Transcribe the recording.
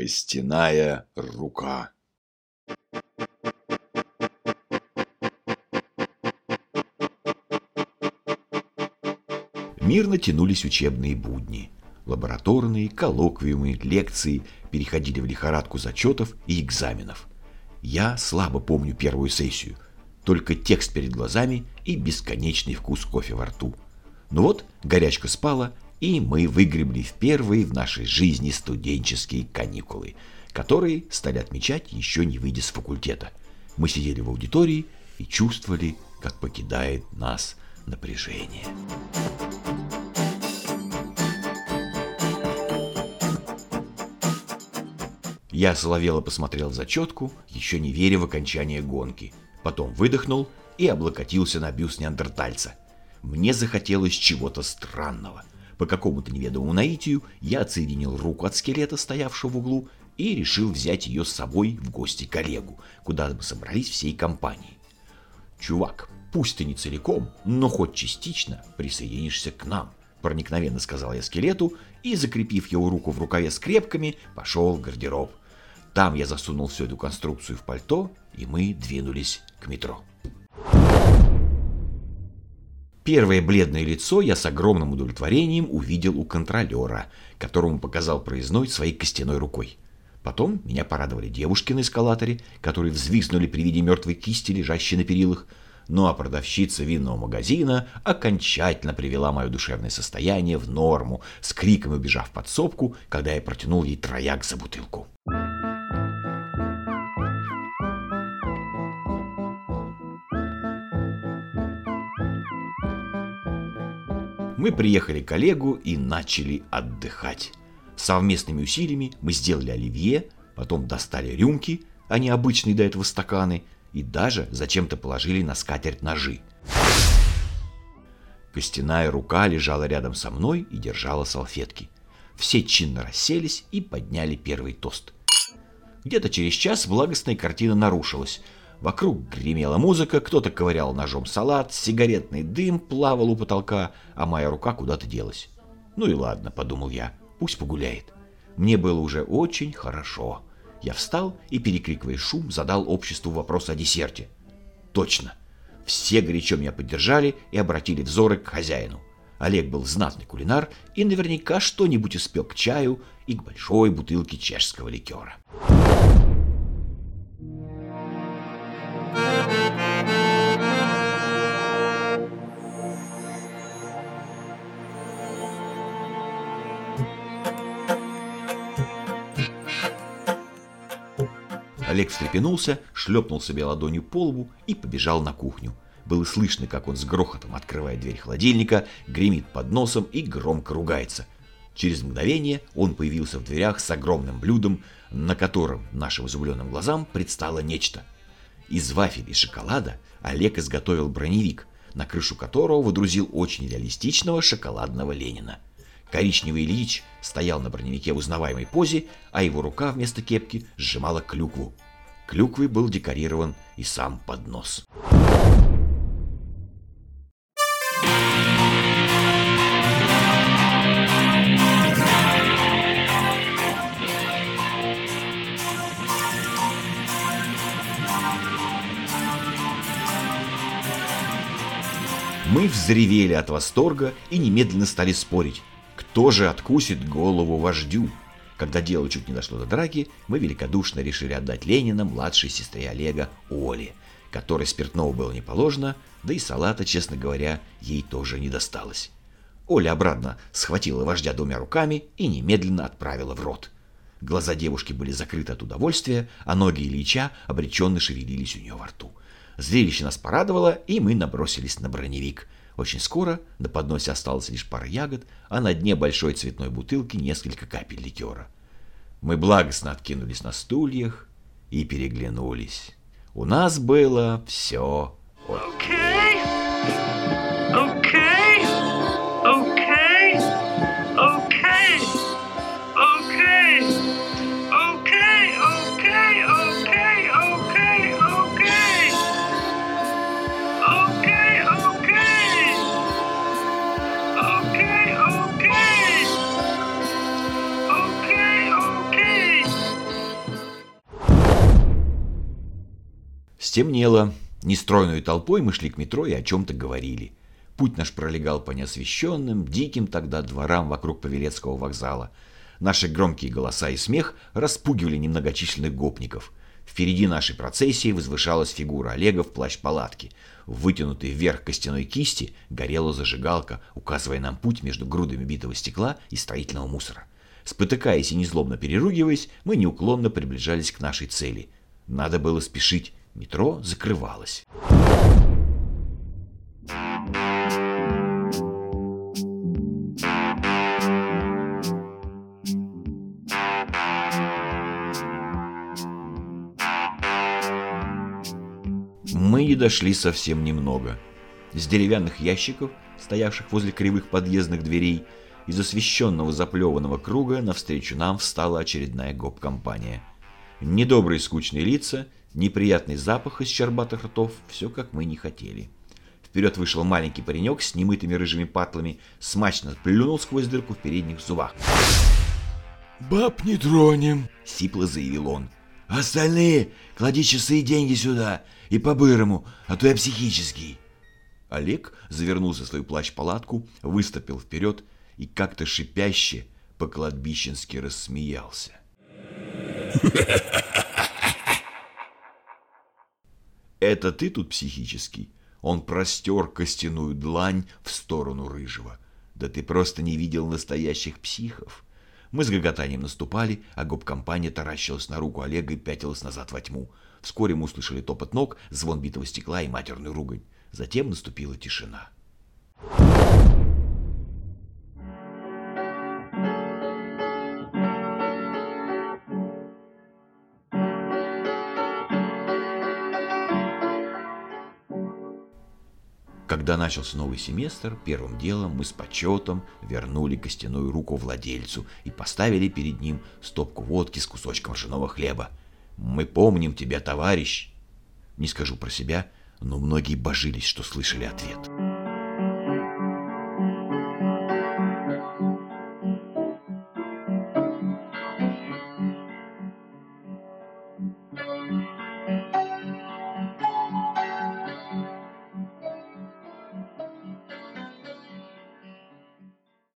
Костяная рука. Мирно тянулись учебные будни. Лабораторные, коллоквиумы, лекции переходили в лихорадку зачетов и экзаменов. Я слабо помню первую сессию. Только текст перед глазами и бесконечный вкус кофе во рту. Но вот горячка спала, и мы выгребли в первые в нашей жизни студенческие каникулы, которые стали отмечать еще не выйдя с факультета. Мы сидели в аудитории и чувствовали, как покидает нас напряжение. Я соловело посмотрел зачетку, еще не веря в окончание гонки. Потом выдохнул и облокотился на бюст неандертальца. Мне захотелось чего-то странного. По какому-то неведомому наитию я отсоединил руку от скелета, стоявшего в углу, и решил взять ее с собой в гости коллегу, куда мы собрались всей компанией. «Чувак, пусть ты не целиком, но хоть частично присоединишься к нам», проникновенно сказал я скелету и, закрепив его руку в рукаве скрепками, пошел в гардероб. Там я засунул всю эту конструкцию в пальто, и мы двинулись к метро. Первое бледное лицо я с огромным удовлетворением увидел у контролера, которому показал проездной своей костяной рукой. Потом меня порадовали девушки на эскалаторе, которые взвизгнули при виде мертвой кисти, лежащей на перилах. Ну а продавщица винного магазина окончательно привела мое душевное состояние в норму, с криком убежав в подсобку, когда я протянул ей трояк за бутылку. Мы приехали к Олегу и начали отдыхать. Совместными усилиями мы сделали оливье, потом достали рюмки, а не обычные до этого стаканы, и даже зачем-то положили на скатерть ножи. Костяная рука лежала рядом со мной и держала салфетки. Все чинно расселись и подняли первый тост. Где-то через час благостная картина нарушилась – Вокруг гремела музыка, кто-то ковырял ножом салат, сигаретный дым плавал у потолка, а моя рука куда-то делась. Ну и ладно, подумал я, пусть погуляет. Мне было уже очень хорошо. Я встал и, перекрикивая шум, задал обществу вопрос о десерте. Точно. Все горячо меня поддержали и обратили взоры к хозяину. Олег был знатный кулинар и наверняка что-нибудь испек к чаю и к большой бутылке чешского ликера. Олег встрепенулся, шлепнул себе ладонью по лбу и побежал на кухню. Было слышно, как он с грохотом открывает дверь холодильника, гремит под носом и громко ругается. Через мгновение он появился в дверях с огромным блюдом, на котором нашим изумленным глазам предстало нечто. Из вафель и шоколада Олег изготовил броневик, на крышу которого выдрузил очень реалистичного шоколадного Ленина. Коричневый Ильич стоял на броневике в узнаваемой позе, а его рука вместо кепки сжимала клюкву. Клюквой был декорирован и сам поднос. Мы взревели от восторга и немедленно стали спорить, кто же откусит голову вождю? Когда дело чуть не дошло до драки, мы великодушно решили отдать Ленина младшей сестре Олега Оле, которой спиртного было не положено, да и салата, честно говоря, ей тоже не досталось. Оля обратно схватила вождя двумя руками и немедленно отправила в рот. Глаза девушки были закрыты от удовольствия, а ноги Ильича обреченно шевелились у нее во рту. Зрелище нас порадовало, и мы набросились на броневик – очень скоро на подносе осталось лишь пара ягод, а на дне большой цветной бутылки несколько капель ликера. Мы благостно откинулись на стульях и переглянулись. У нас было все окей. Стемнело. Нестройной толпой мы шли к метро и о чем-то говорили. Путь наш пролегал по неосвещенным, диким тогда дворам вокруг Павелецкого вокзала. Наши громкие голоса и смех распугивали немногочисленных гопников. Впереди нашей процессии возвышалась фигура Олега в плащ-палатке. В вытянутой вверх костяной кисти горела зажигалка, указывая нам путь между грудами битого стекла и строительного мусора. Спотыкаясь и незлобно переругиваясь, мы неуклонно приближались к нашей цели. Надо было спешить, метро закрывалось. Мы не дошли совсем немного. С деревянных ящиков, стоявших возле кривых подъездных дверей, из освещенного заплеванного круга навстречу нам встала очередная гоп-компания. Недобрые скучные лица, неприятный запах из щербатых ртов, все как мы не хотели. Вперед вышел маленький паренек с немытыми рыжими патлами, смачно плюнул сквозь дырку в передних зубах. «Баб не тронем», — сипло заявил он. «Остальные клади часы и деньги сюда, и по-бырому, а то я психический». Олег завернулся в свою плащ-палатку, выступил вперед и как-то шипяще по-кладбищенски рассмеялся. «Это ты тут психический?» Он простер костяную длань в сторону рыжего. «Да ты просто не видел настоящих психов!» Мы с гоготанием наступали, а гоп-компания таращилась на руку Олега и пятилась назад во тьму. Вскоре мы услышали топот ног, звон битого стекла и матерную ругань. Затем наступила тишина. Когда начался новый семестр, первым делом мы с почетом вернули костяную руку владельцу и поставили перед ним стопку водки с кусочком ржаного хлеба. «Мы помним тебя, товарищ!» Не скажу про себя, но многие божились, что слышали ответ.